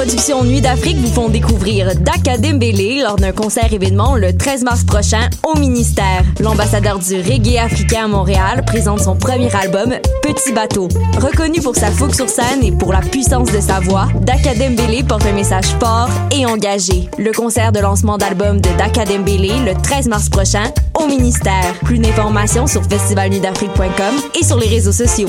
Les productions Nuit d'Afrique vous font découvrir Daka Dembélé lors d'un concert événement le 13 mars prochain au ministère. L'ambassadeur du reggae africain à Montréal présente son premier album Petit bateau. Reconnu pour sa fougue sur scène et pour la puissance de sa voix, Daka Dembélé porte un message fort et engagé. Le concert de lancement d'album de Daka Dembélé le 13 mars prochain au ministère. Plus d'informations sur festivalnuitdafrique.com et sur les réseaux sociaux.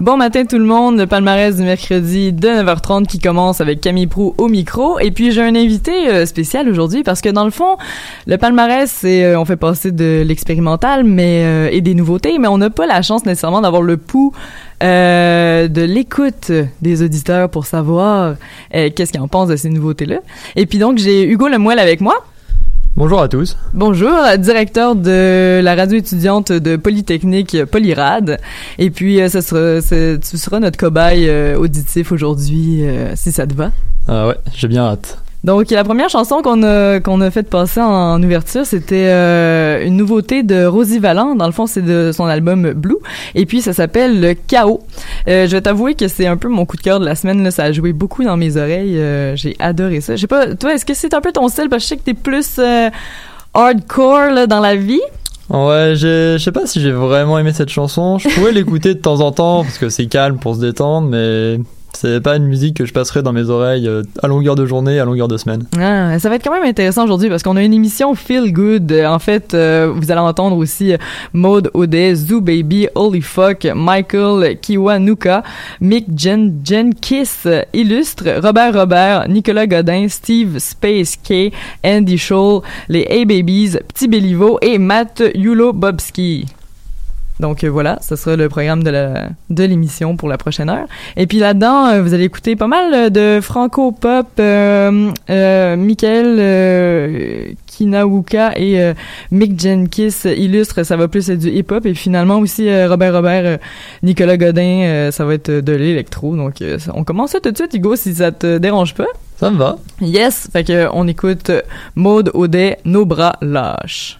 Bon matin tout le monde, le palmarès du mercredi de 9h30 qui commence avec Camille Prou au micro. Et puis j'ai un invité euh, spécial aujourd'hui parce que dans le fond, le palmarès, c'est euh, on fait passer de l'expérimental mais euh, et des nouveautés, mais on n'a pas la chance nécessairement d'avoir le pouls euh, de l'écoute des auditeurs pour savoir qu'est-ce qu'ils en pensent de ces nouveautés-là. Et puis donc j'ai Hugo Lemoyle avec moi. Bonjour à tous. Bonjour, directeur de la radio étudiante de Polytechnique Polyrad. Et puis, euh, ce sera, ce- tu seras notre cobaye euh, auditif aujourd'hui, euh, si ça te va. Ah ouais, j'ai bien hâte. Donc, la première chanson qu'on a, qu'on a fait passer en, ouverture, c'était euh, une nouveauté de Rosie Valland. Dans le fond, c'est de son album Blue. Et puis, ça s'appelle Le Chaos. Euh, je vais t'avouer que c'est un peu mon coup de cœur de la semaine. Là. Ça a joué beaucoup dans mes oreilles. Euh, j'ai adoré ça. Je sais pas, toi, est-ce que c'est un peu ton style? Parce que je sais que t'es plus euh, hardcore là, dans la vie. Ouais, je sais pas si j'ai vraiment aimé cette chanson. Je pourrais l'écouter de temps en temps parce que c'est calme pour se détendre, mais c'est pas une musique que je passerai dans mes oreilles euh, à longueur de journée, à longueur de semaine. Ah, ça va être quand même intéressant aujourd'hui parce qu'on a une émission Feel Good. En fait, euh, vous allez entendre aussi euh, Maud Audet, Zoo Baby, Holy Fuck, Michael Kiwanuka, Mick Jen, Jen Kiss, Illustre, Robert Robert, Nicolas Godin, Steve Space K, Andy Scholl, les A-Babies, Petit Béliveau et Matt Yulo Bobski. Donc euh, voilà, ce sera le programme de la de l'émission pour la prochaine heure. Et puis là-dedans, euh, vous allez écouter pas mal de franco-pop, euh, euh, Michael euh, Kinawuka et euh, Mick Jenkins illustre, ça va plus être du hip-hop. Et finalement aussi euh, Robert Robert, euh, Nicolas Godin, euh, ça va être de l'électro. Donc euh, on commence ça tout de suite, Hugo, si ça te dérange pas. Ça me va. Yes, fait que on écoute Maude Audet, Nos bras lâches.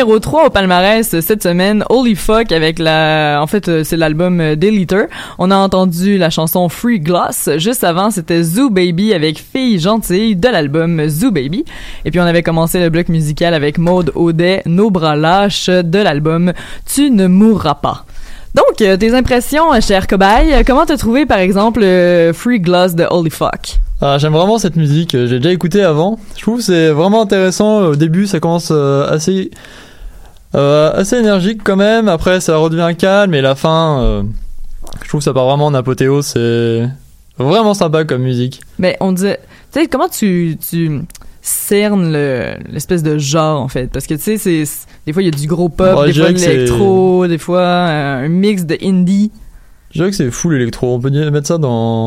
Numéro 3 au palmarès cette semaine, Holy Fuck avec la, en fait, euh, c'est l'album euh, Deleter. On a entendu la chanson Free Gloss. Juste avant, c'était Zoo Baby avec Fille Gentille de l'album Zoo Baby. Et puis on avait commencé le bloc musical avec Maude Audet, Nos bras lâches de l'album Tu ne mourras pas. Donc, euh, tes impressions, cher cobaye, comment t'as trouvé par exemple Free Gloss de Holy Fuck? Ah, J'aime vraiment cette musique, j'ai déjà écouté avant. Je trouve c'est vraiment intéressant. Au début, ça commence assez, euh, assez énergique quand même. Après, ça redevient calme et la fin, euh, je trouve que ça part vraiment en apothéose. C'est vraiment sympa comme musique. Mais on disait, tu sais, comment tu, tu cernes le- l'espèce de genre, en fait? Parce que, tu sais, des fois, il y a du gros pop, des fois de l'électro, des fois un mix de indie. Je dirais que c'est full électro. On peut mettre ça dans,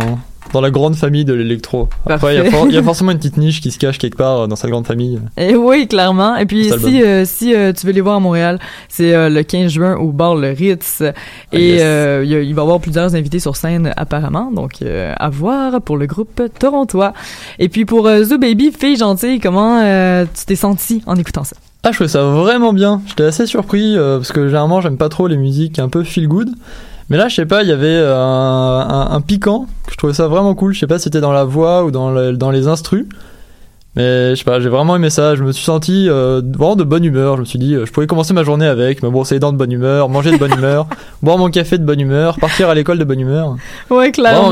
dans la grande famille de l'électro. Après, il y, a Parfait. for- il y a forcément une petite niche qui se cache quelque part euh, dans cette grande famille. Et oui, clairement. Et puis, si, euh, si euh, tu veux les voir à Montréal, c'est euh, le 15 juin au bar Le Ritz. Et Ah, yes. il va y avoir plusieurs invités sur scène, apparemment. Donc, à voir pour le groupe torontois. Et puis, pour Zoo Baby, fille gentille, comment tu t'es senti en écoutant ça? Ah, je trouvais ça vraiment bien. J'étais assez surpris parce que généralement j'aime pas trop les musiques un peu feel good. Mais là, je sais pas, il y avait euh, un, un, un piquant. que Je trouvais ça vraiment cool. Je sais pas si c'était dans la voix ou dans, le- dans les instrus. Mais je sais pas, j'ai vraiment aimé ça. Je me suis senti euh, vraiment de bonne humeur. Je me suis dit, euh, je pourrais commencer ma journée avec, me brosser les dents de bonne humeur, manger de bonne humeur, boire mon café de bonne humeur, partir à l'école de bonne humeur. Ouais, clairement.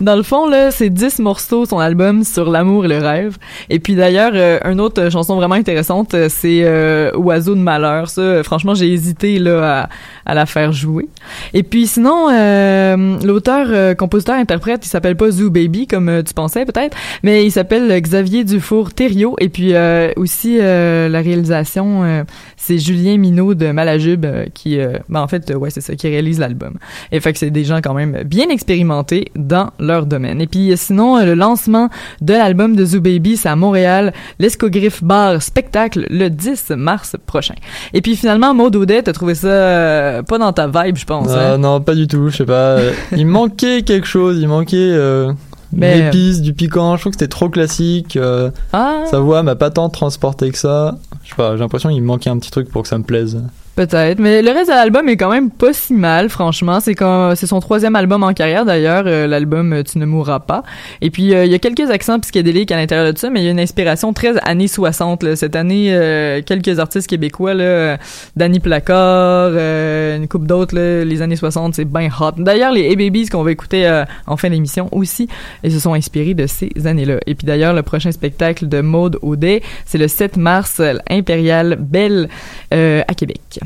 Dans le fond, là, c'est 10 morceaux, son album sur l'amour et le rêve. Et puis d'ailleurs, euh, une autre chanson vraiment intéressante, euh, c'est euh, Oiseau de malheur. Ça, euh, franchement, j'ai hésité là à, à la faire jouer. Et puis sinon, euh, l'auteur, compositeur, interprète, il s'appelle pas Zoo Baby comme tu pensais peut-être, mais il s'appelle Xavier Dufour Thériault. Et puis aussi la réalisation, c'est Julien Minot de Malajube euh, qui, euh, ben, en fait, euh, ouais, c'est ça, qui réalise l'album. Et fait que c'est des gens quand même bien expérimentés dans leur domaine. Et puis euh, sinon, euh, le lancement de l'album de Zoo Baby, c'est à Montréal, l'Escogriffe Bar Spectacle, le 10 mars prochain. Et puis finalement, Maud Audet, t'as trouvé ça euh, pas dans ta vibe, je pense. Ah, hein? non, pas du tout. Je sais pas. euh, il manquait quelque chose. Il manquait euh, Mais- une épice, du piquant. Je trouve que c'était trop classique. euh, Ah, Sa voix m'a pas tant transporté que ça. Je sais pas, j'ai l'impression qu'il me manquait un petit truc pour que ça me plaise. Peut-être. Mais le reste de l'album est quand même pas si mal, franchement. C'est comme, c'est son troisième album en carrière, d'ailleurs, euh, l'album euh, Tu ne mourras pas. Et puis, euh, il y a quelques accents psychédéliques à l'intérieur de ça, mais il y a une inspiration très années 60, là. Cette année, euh, quelques artistes québécois, là, Danny Placard, une coupe d'autres, les années 60, c'est bien hot. D'ailleurs, les A-Babies qu'on va écouter en fin d'émission aussi, ils se sont inspirés de ces années-là. Et puis d'ailleurs, le prochain spectacle de Maude Audet, c'est le 7 mars, l'Impérial Belle à Québec.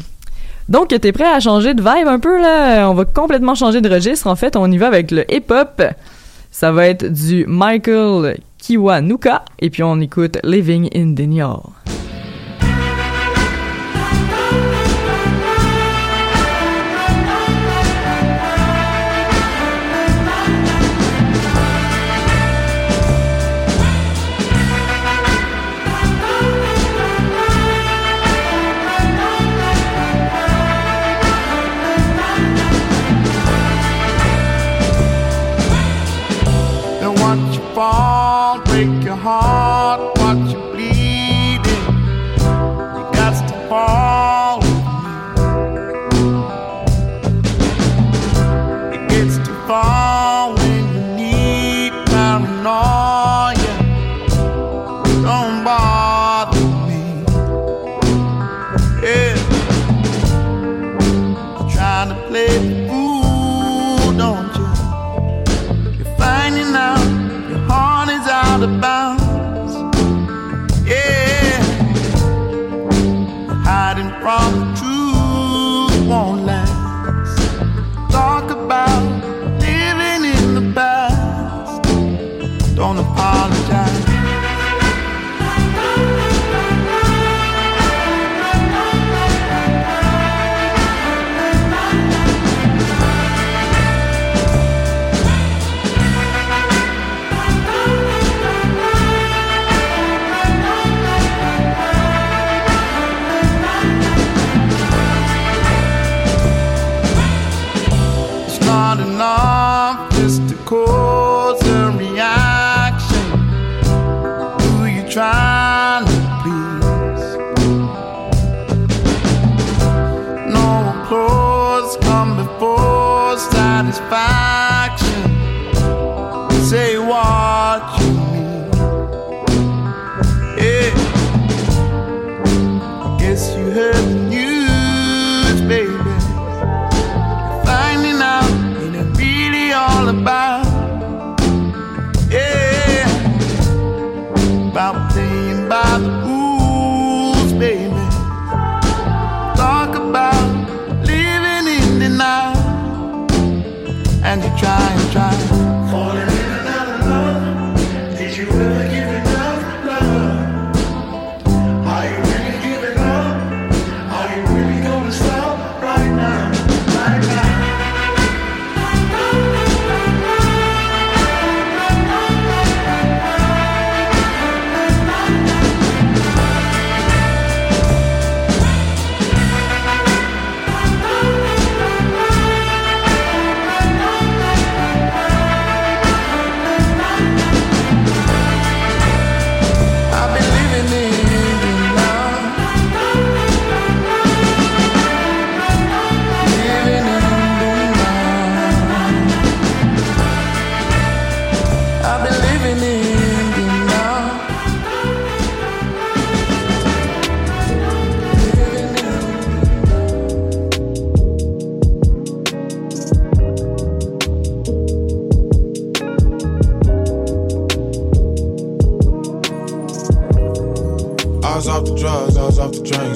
Donc, t'es prêt à changer de vibe un peu, là? On va complètement changer de registre. En fait, on y va avec le hip-hop. Ça va être du Michael Kiwanuka. Et puis, on écoute Living in Denial. And say why.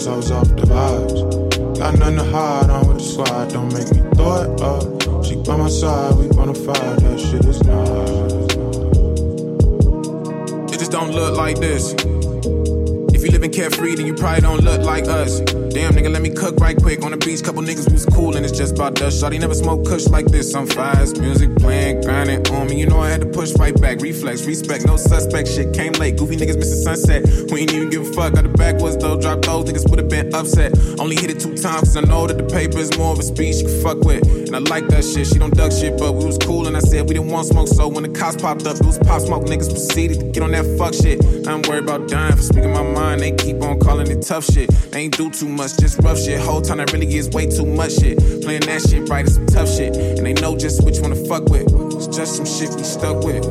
Off the vibes. Got nothing to hide, I'm with the squad, don't make me throw it up. She by my side, we that shit is nice. It just don't look like this. If you live living carefree, then you probably don't look like us. Damn, nigga, let me cook right quick on the beach. Couple niggas was cool and it's just about dust. Shawty never smoke kush like this. I'm fast, music playing, grinding on me. You know I had to push right back. Reflex, respect, no suspect. Shit came late. Goofy niggas missing sunset. We ain't even give a fuck. Got the backwards though. Drop those niggas would have been upset. Only hit it two times cause I know that the paper is more of a speech you can fuck with. And I like that shit. She don't duck shit, but we was cool and I said we didn't want smoke. So when the cops popped up, it was pop smoke. Niggas proceeded to get on that fuck shit. I'm worried about dying for speaking my mind. They keep on calling it tough shit. They ain't do too much, just rough shit. Whole time that really is way too much shit. Playing that shit right is some tough shit. And they know just which one to fuck with. It's just some shit we stuck with.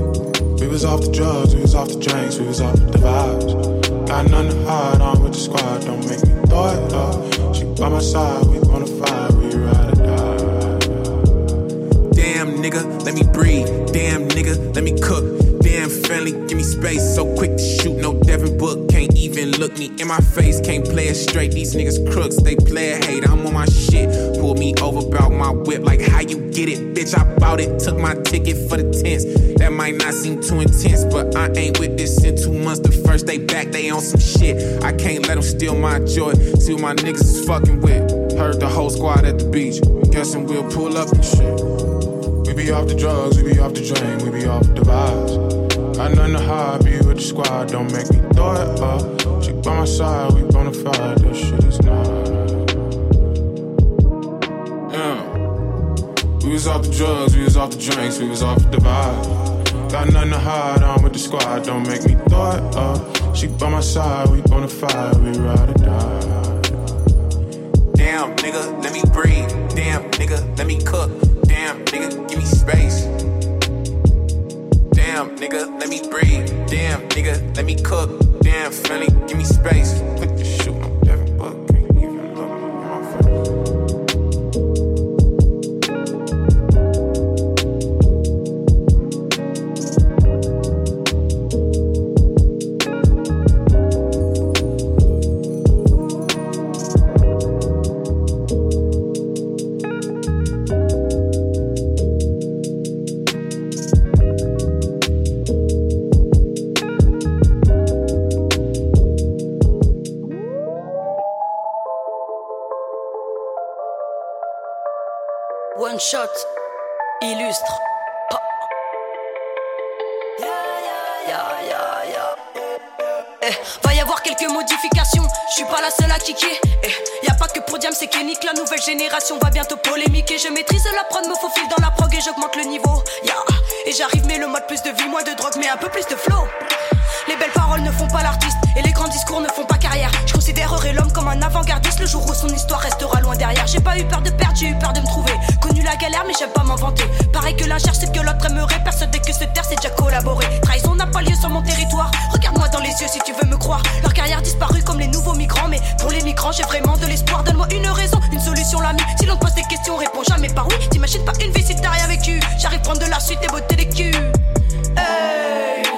We was off the drugs, we was off the drinks, we was off the vibes. Got nothing to hide, I'm with the squad, don't make me throw it up. She by my side, we nigga, let me breathe. Damn nigga, let me cook. Damn family, give me space. So quick to shoot, no Devin Book. Can't even look me in my face. Can't play it straight. These niggas crooks, they play a hate. I'm on my shit. Pull me over about my whip, like how you get it, bitch. I bought it, took my ticket for the tents. That might not seem too intense, but I ain't with this in two months. The first day back, they on some shit. I can't let them steal my joy. See what my niggas is fucking with. Heard the whole squad at the beach. Guessing we'll pull up and shit. We be off the drugs, we be off the drink, we be off the vibes. Got nothing to hide, be with the squad, don't make me throw it up. She by my side, we bonafide, that shit is nice. Yeah. We was off the drugs, we was off the drinks, we was off the vibe. Got nothing to hide, I'm with the squad, don't make me throw it up. She by my side, we bonafide, we ride or die. Damn, nigga, let me breathe. Damn, nigga, let me cook. Damn, nigga, give me space. Damn, nigga, let me breathe. Damn, nigga, let me cook. Damn, family, give me space. Put La nouvelle génération va bientôt polémiquer. Je maîtrise la prod, me faufile dans la prog et j'augmente le niveau. Et j'arrive, mais le mode plus de vie, moins de drogue, mais un peu plus de flow. Les belles paroles ne font pas l'artiste et les grands discours ne font pas carrière. Je considérerai l'homme comme un avant-gardiste le jour où son histoire restera loin derrière. J'ai pas eu peur de perdre, j'ai eu peur de me trouver. La galère, mais j'aime pas m'inventer. Pareil que l'injure, c'est que l'autre aimerait. Persuadé que se taire, c'est déjà collaborer. Trahison n'a pas lieu sur mon territoire. Regarde-moi dans les yeux si tu veux me croire. Leur carrière disparue comme les nouveaux migrants. Mais pour les migrants, j'ai vraiment de l'espoir. Donne-moi une raison, une solution, l'ami. Si l'on te pose des questions, réponds jamais par oui. T'imagines pas une vie si t'as rien vécu. J'arrive prendre de la suite et botter les culs. Hey.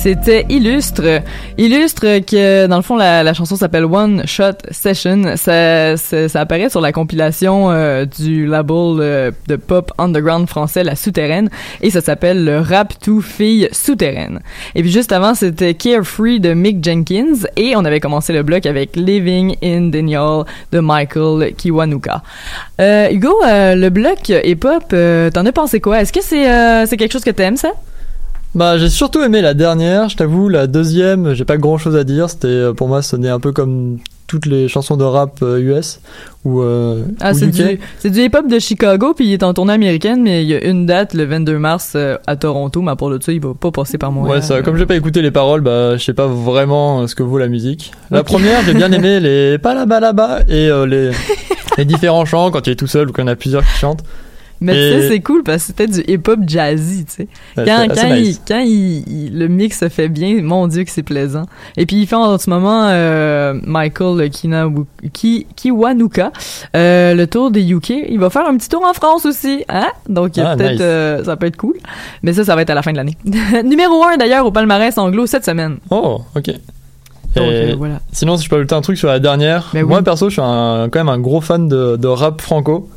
C'était Illustre. Illustre que, dans le fond, la, chanson s'appelle One Shot Session. Ça, ça, ça apparaît sur la compilation euh, du label euh, de pop underground français La Souterraine et ça s'appelle le Rap to Filles Souterraines. Et puis juste avant, c'était Carefree de Mick Jenkins et on avait commencé le bloc avec Living in Denial de Michael Kiwanuka. Euh, Hugo, euh, le bloc hip-hop, t'en as pensé quoi? Est-ce que c'est c'est quelque chose que t'aimes, ça? Bah, j'ai surtout aimé la dernière, je t'avoue, la deuxième, j'ai pas grand chose à dire, c'était euh, pour moi sonnait un peu comme toutes les chansons de rap euh, US ou euh, Ah, c'est du, c'est du hip-hop de Chicago, puis il est en tournée américaine, mais il y a une date, le 22 mars, euh, à Toronto, mais à part de ça, il va pas passer par moi. Ouais, ça, comme j'ai pas écouté les paroles, bah, je sais pas vraiment euh, ce que vaut la musique. La première, j'ai bien aimé les pas là-bas là-bas et euh, les, les différents chants quand il est tout seul ou en a plusieurs qui chantent. Mais tu sais, c'est cool parce que c'était du hip-hop jazzy, tu sais. Quand, quand, il, quand il, il- le mix se fait bien, mon dieu que c'est plaisant. Et puis il fait en ce moment euh, Michael Kinawu- Ki, Kiwanuka euh, le tour des UK. Il va faire un petit tour en France aussi, hein? Donc Ah, peut-être nice. euh, ça peut être cool. Mais ça, ça va être à la fin de l'année. Numéro 1 d'ailleurs au palmarès anglo cette semaine. Oh, ok. Donc, voilà. Sinon, si je peux ajouter un truc sur la dernière, Mais oui. moi perso, je suis un- quand même un gros fan de, de rap franco.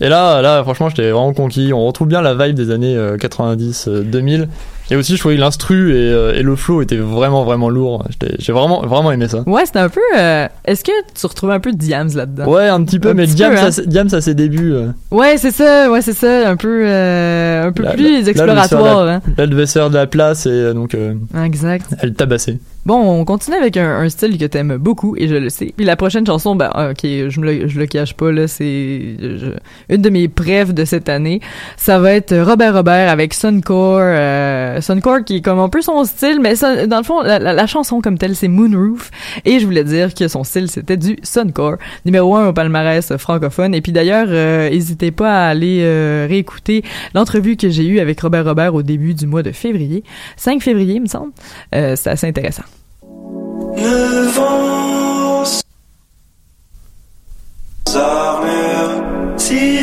Et là, là, franchement, j'étais vraiment conquis. On retrouve bien la vibe des années euh, 90, euh, 2000. Et aussi, je trouvais que l'instru et, euh, et le flow étaient vraiment, vraiment lourds. J'ai vraiment, vraiment aimé ça. Ouais, c'était un peu. euh, Est-ce que tu retrouves un peu Diams là-dedans? Ouais, un petit peu, Un mais petit Diams, peu, hein? à, ses- Diams à ses débuts. euh, Ouais, c'est ça, ouais, c'est ça, un peu, euh, un peu plus exploratoire, la- hein. là, se faire de la place et donc Exact. elle tabassait. Bon, on continue avec un, un style que t'aimes beaucoup, et je le sais. Puis la prochaine chanson, ben, ah, ok, je me le, je le cache pas, là, c'est une de mes preuves de cette année. Ça va être Robert Robert avec Suncore, Suncore qui est comme un peu son style, mais dans le fond, la, chanson comme telle, c'est Moonroof. Et je voulais dire que son style, c'était du Suncore. Numéro un au palmarès francophone. Et puis d'ailleurs, euh, n'hésitez pas à aller euh, réécouter l'entrevue que j'ai eue avec Robert Robert au début du mois de février. 5 février, il me semble. Euh, c'est assez intéressant. Le vent si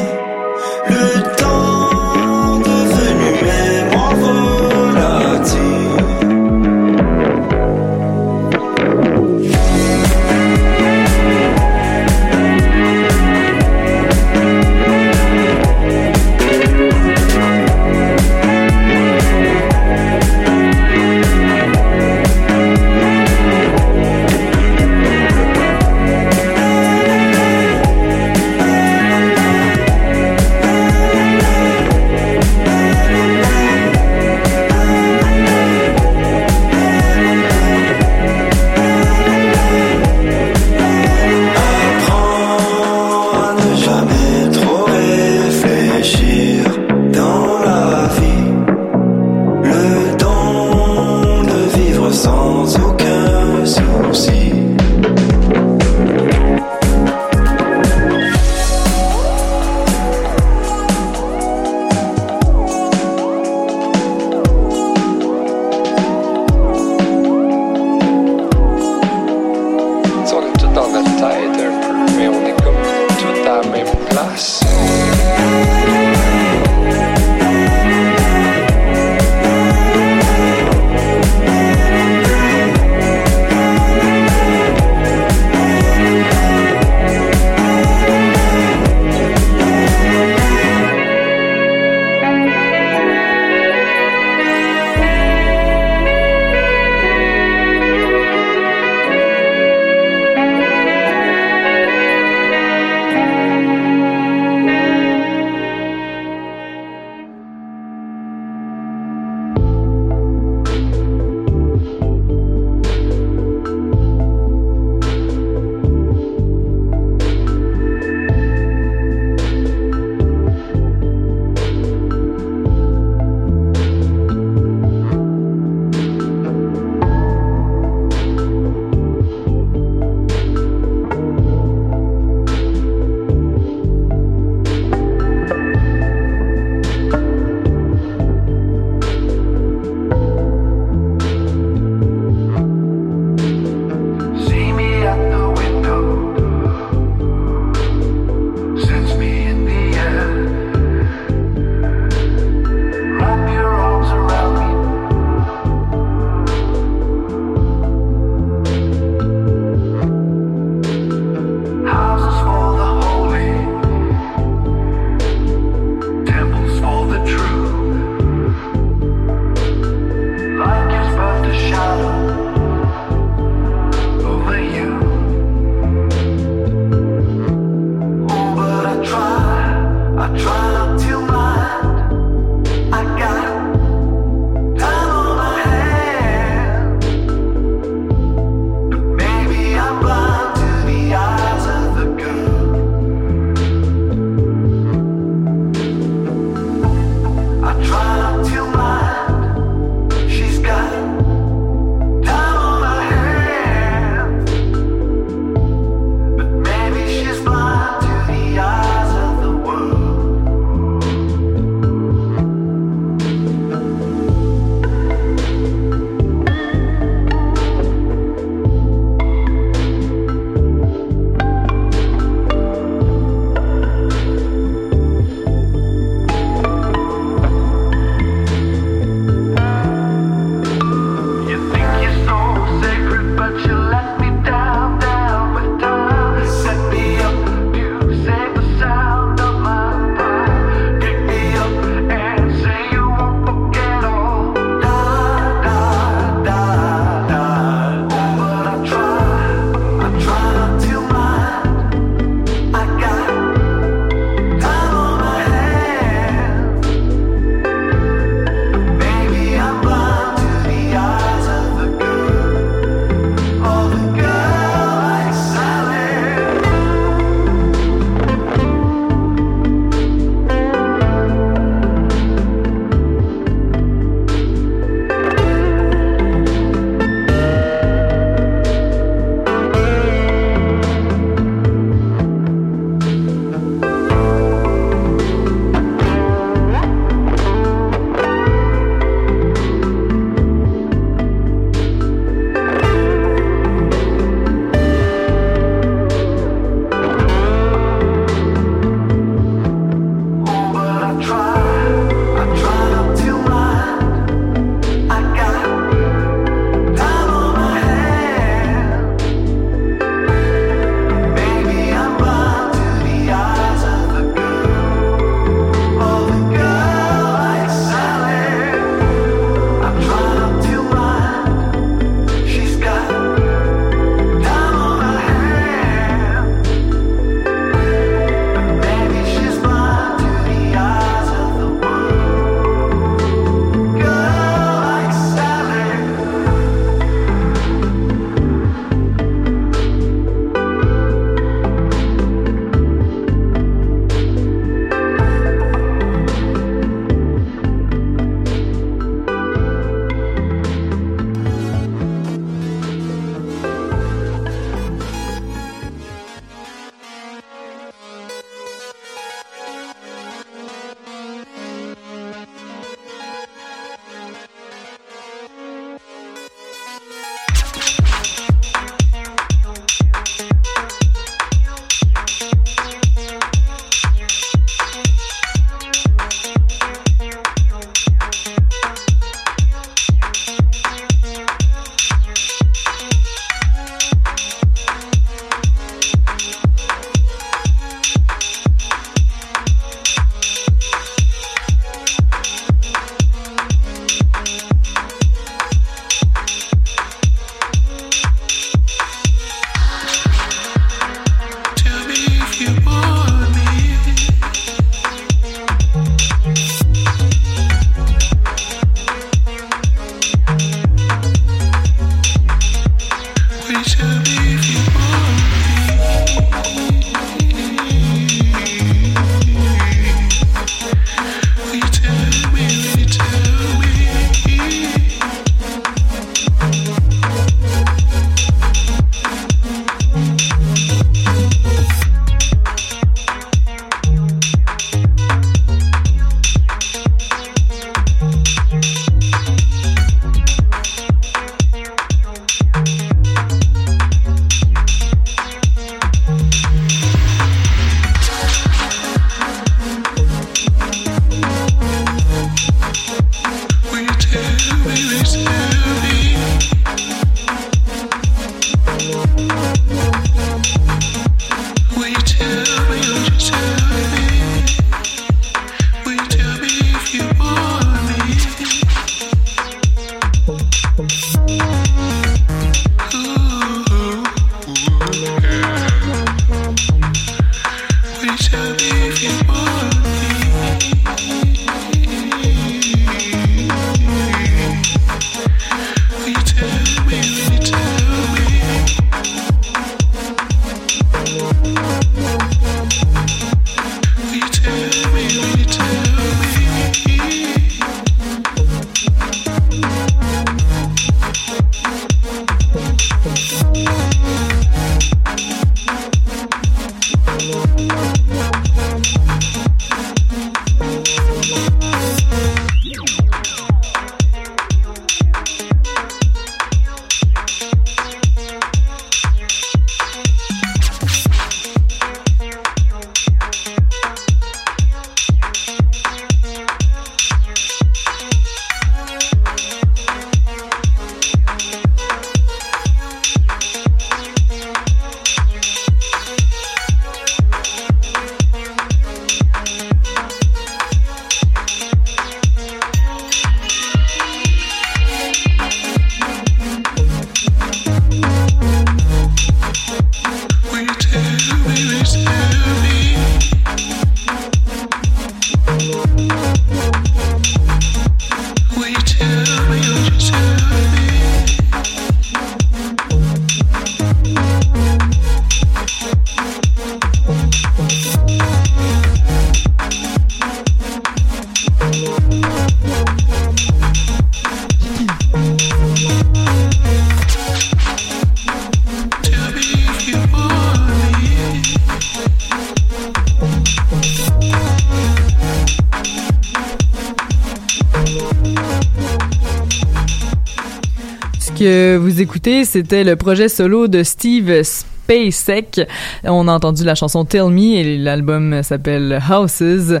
que vous écoutez, c'était le projet solo de Steve Spacek. On a entendu la chanson Tell Me et l'album s'appelle Houses.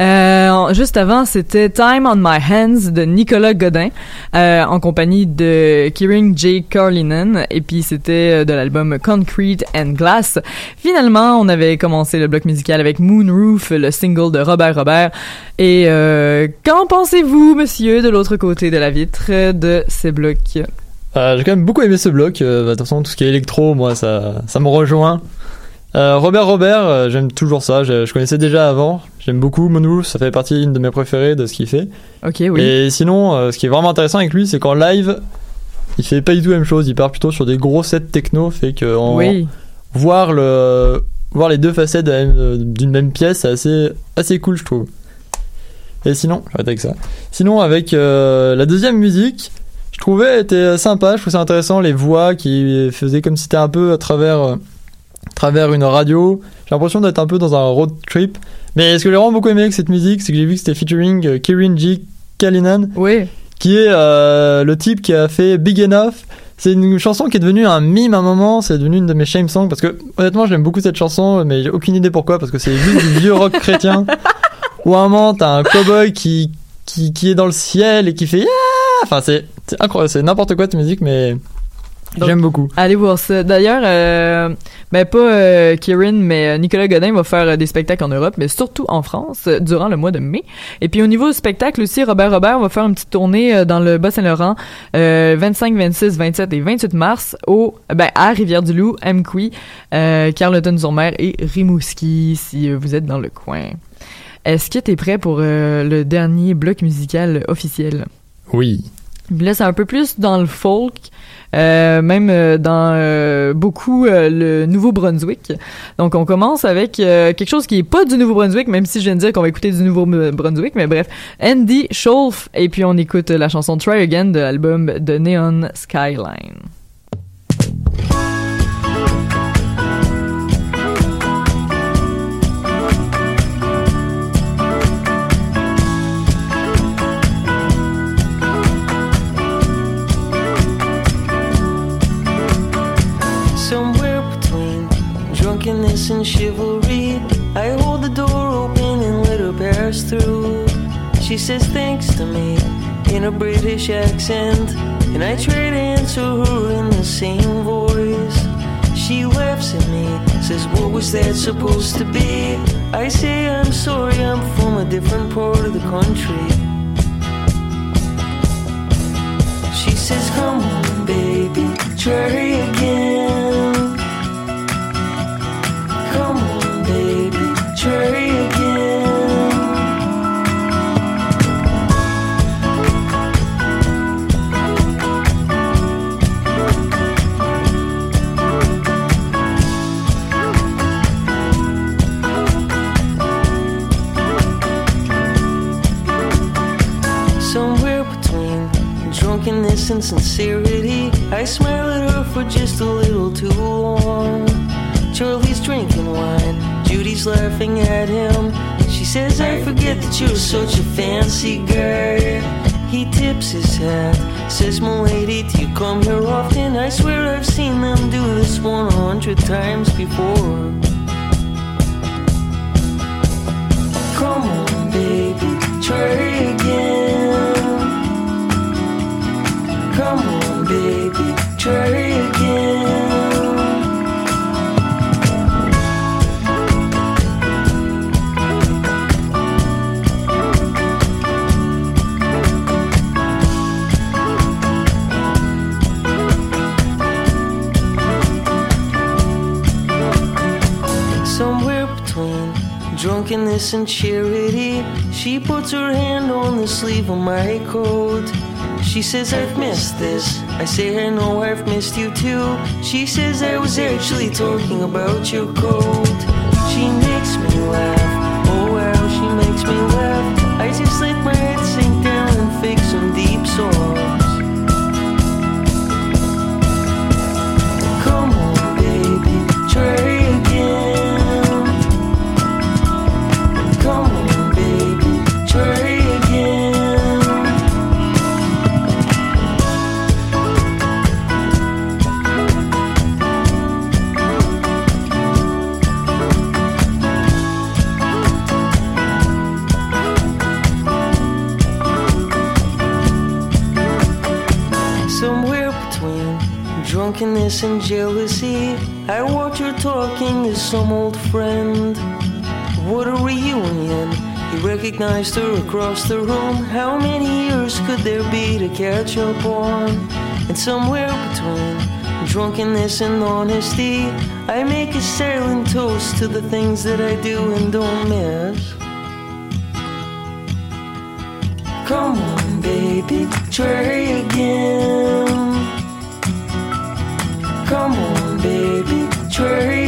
Euh, juste avant, c'était Time on My Hands de Nicolas Godin euh, en compagnie de Kieran J. Carlinen et puis c'était de l'album Concrete and Glass. Finalement, on avait commencé le bloc musical avec Moonroof, le single de Robert Robert. Et euh, qu'en pensez-vous, monsieur, de l'autre côté de la vitre de ces blocs? Euh, j'ai quand même beaucoup aimé ce bloc. Euh, bah, de toute façon, tout ce qui est électro, moi, ça, ça me rejoint. Euh, Robert Robert, euh, j'aime toujours ça. Je, je, connaissais déjà avant. J'aime beaucoup Moonroof. Ça fait partie de mes préférées de ce qu'il fait. Ok, oui. Et sinon, ce qui est vraiment intéressant avec lui, c'est qu'en live, il fait pas du tout la même chose. Il part plutôt sur des gros sets techno, fait que en, Oui. voir le voir les deux facettes d'une même pièce, c'est assez assez cool, je trouve. Et sinon, j'arrête avec ça. Sinon, avec la deuxième musique, trouvais était sympa. Je trouvais ça intéressant les voix qui faisaient comme si c'était un peu à travers euh, à travers une radio. J'ai l'impression d'être un peu dans un road trip. Mais ce que j'ai vraiment beaucoup aimé avec cette musique, c'est que j'ai vu que c'était featuring euh, Kieran J. Kallinan, oui. qui est euh, le type qui a fait Big Enough. C'est une chanson qui est devenue un mime à un moment, c'est devenu une de mes shame songs parce que honnêtement j'aime beaucoup cette chanson mais j'ai aucune idée pourquoi parce que c'est juste du vieux rock chrétien où à un moment t'as un cowboy qui, qui, qui est dans le ciel et qui fait Ah enfin c'est c'est incroyable, c'est n'importe quoi de musique mais j'aime beaucoup. Allez voir ça. D'ailleurs, euh, ben pas euh, Kieran, mais euh, Nicolas Godin va faire euh, des spectacles en Europe, mais surtout en France durant le mois de mai. Et puis au niveau du spectacle aussi, Robert Robert va faire une petite tournée dans le Bas-Saint-Laurent, euh, 25, 26, 27 et 28 mars au ben à Rivière-du-Loup, Amqui, Carleton-sur-Mer et Rimouski, si vous êtes dans le coin. Est-ce que t'es prêt pour le dernier bloc musical officiel? Oui. Là, c'est un peu plus dans le folk, euh, même euh, dans euh, beaucoup le Nouveau-Brunswick. Donc, on commence avec quelque chose qui est pas du Nouveau-Brunswick, même si je viens de dire qu'on va écouter du Nouveau-Brunswick, mais bref, Andy Scholf, et puis on écoute la chanson Try Again de l'album de Neon Skyline. And chivalry, I hold the door open and let her pass through. She says thanks to me in a British accent, and I try to answer her in the same voice. She laughs at me, says, What was that supposed to be? I say, I'm sorry, I'm from a different part of the country. She says, Come on, baby, try again. And sincerity, I smile at her for just a little too long. Charlie's drinking wine, Judy's laughing at him. She says, I forget that you're such a fancy guy. He tips his hat, says, Milady, do you come here often? I swear I've seen them do this 100 times before. Come on, baby, try again. Drunkenness and charity, she puts her hand on the sleeve of my coat. She says, I've missed this. I say, I know I've missed you too. She says, I was actually talking about your coat. She makes me laugh. And jealousy, I watch her talking to some old friend. What a reunion! He recognized her across the room. How many years could there be to catch up on? And somewhere between drunkenness and honesty, I make a silent toast to the things that I do and don't miss. Come on, baby, try again. Come on, baby, try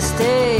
stay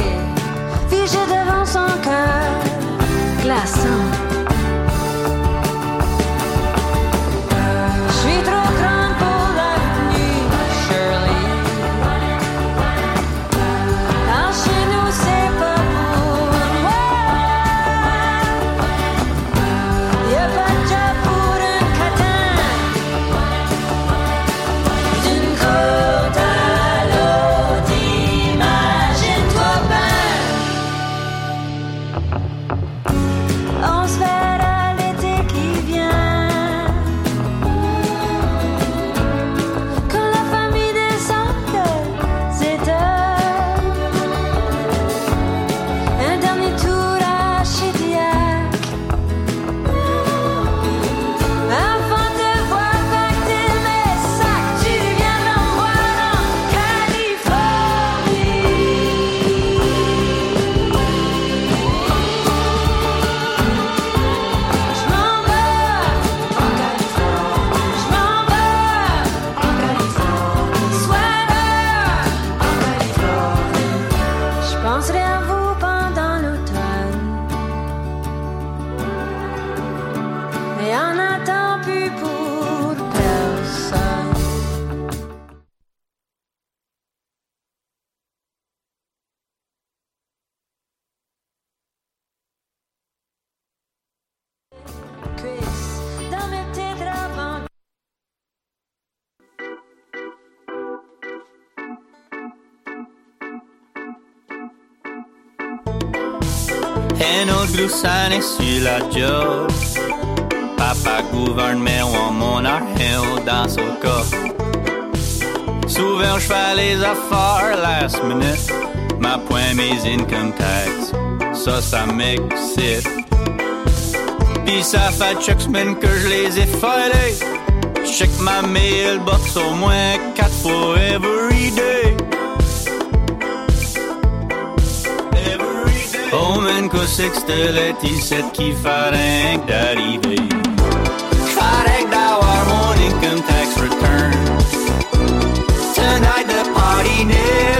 Année sur la job. Papa gouverne, mais on mon argent dans son corps. Souvent, je fais les affaires last minute. Ma point mes income tax. Ça, ça m'excite. Pis ça fait chaque semaine que je les ai filés. Check ma mailbox au moins quatre fois every day. Oh man, que c'est que c'était l'étiquette qui fait rien que d'arriver. Fait rien que d'avoir mon income tax return. Tonight the party never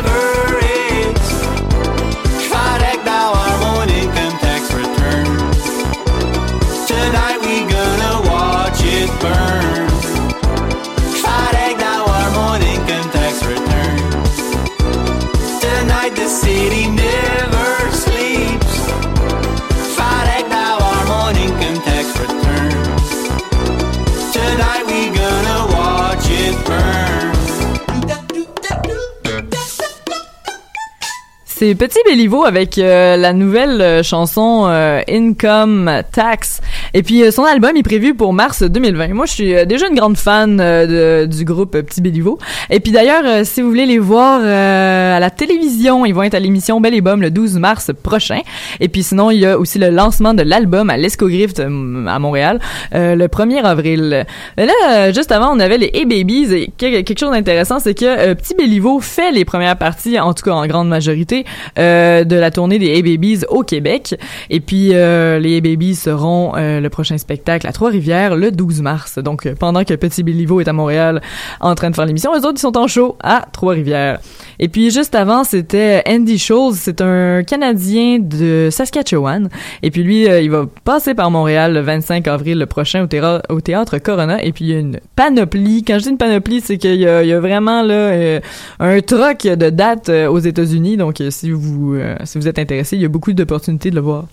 C'est Petit Béliveau avec euh, la nouvelle euh, chanson euh, Income Tax. Et puis euh, son album est prévu pour mars 2020. Moi, je suis euh, déjà une grande fan euh, de- du groupe Petit Béliveau. Et puis d'ailleurs, si vous voulez les voir à la télévision, ils vont être à l'émission Belle et Bomme le 12 mars prochain. Et puis sinon, il y a aussi le lancement de l'album à l'Escogriffe euh, à Montréal le 1er avril. Mais là, juste avant, on avait les Hey Babies. Et que- quelque chose d'intéressant, c'est que Petit Béliveau fait les premières parties, en tout cas en grande majorité, de la tournée des Hey Babies au Québec. Et puis, les Hey Babies seront le prochain spectacle à Trois-Rivières le 12 mars. Donc, euh, pendant que Petit Béliveau est à Montréal en train de faire l'émission, les autres, ils sont en show à Trois-Rivières. Et puis, juste avant, c'était Andy Scholes. C'est un Canadien de Saskatchewan. Et puis, lui, euh, il va passer par Montréal le 25 avril le prochain au, théra- au Théâtre Corona. Et puis, il y a une panoplie. Quand je dis une panoplie, c'est qu'il y a, vraiment là euh, un troc de dates euh, aux États-Unis. Donc, si vous si vous êtes intéressé, il y a beaucoup d'opportunités de le voir.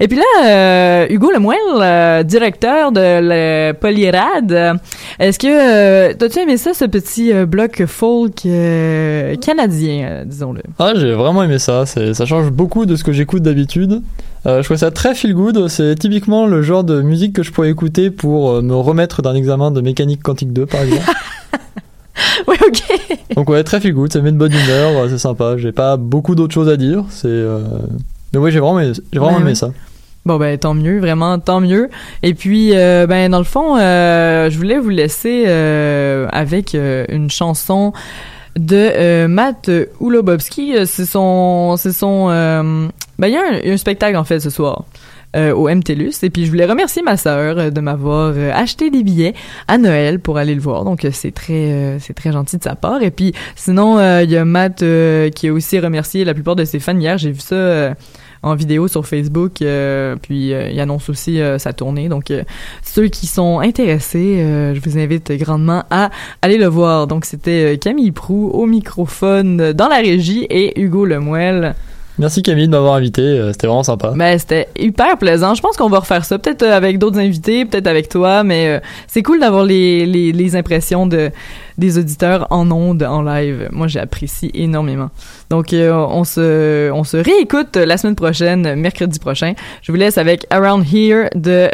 Et puis là, Hugo Lemoyle, directeur de le Polyrad, est-ce que t'as-tu aimé ça, ce petit bloc folk euh, canadien, euh, disons-le? Ah, j'ai vraiment aimé ça. Ça change beaucoup de ce que j'écoute d'habitude. Euh, je trouve ça très feel good. C'est typiquement le genre de musique que je pourrais écouter pour euh, me remettre d'un examen de mécanique quantique 2, par exemple. oui, ok. Donc ouais, très feel good. Ça met de bonne humeur. C'est sympa. J'ai pas beaucoup d'autres choses à dire. C'est. euh, Mais oui, j'ai vraiment, aimé- j'ai vraiment Ouais, aimé ouais. ça. Bon ben tant mieux, vraiment tant mieux. Et puis euh, ben dans le fond, euh, je voulais vous laisser euh, avec une chanson de euh, Matt Ulobowski. Euh, C'est son, c'est son. euh, ben il y a un, spectacle en fait ce soir. euh, au MTLUS. Et puis je voulais remercier ma sœur euh, de m'avoir euh, acheté des billets à Noël pour aller le voir. Donc c'est très c'est très gentil de sa part. Et puis sinon il y a Matt qui a aussi remercié la plupart de ses fans hier. J'ai vu ça en vidéo sur Facebook, euh, puis euh, il annonce aussi euh, sa tournée. Donc, ceux qui sont intéressés, je vous invite grandement à aller le voir. Donc, c'était Camille Prou au microphone dans la régie et Hugo Lemuel. Merci Camille de m'avoir invité, euh, c'était vraiment sympa. Ben, c'était hyper plaisant. Je pense qu'on va refaire ça, peut-être euh, avec d'autres invités, peut-être avec toi, mais euh, c'est cool d'avoir les, les, impressions de des auditeurs en ondes, en live. Moi, j'apprécie énormément. Donc, on se on se réécoute la semaine prochaine, mercredi prochain. Je vous laisse avec Around Here de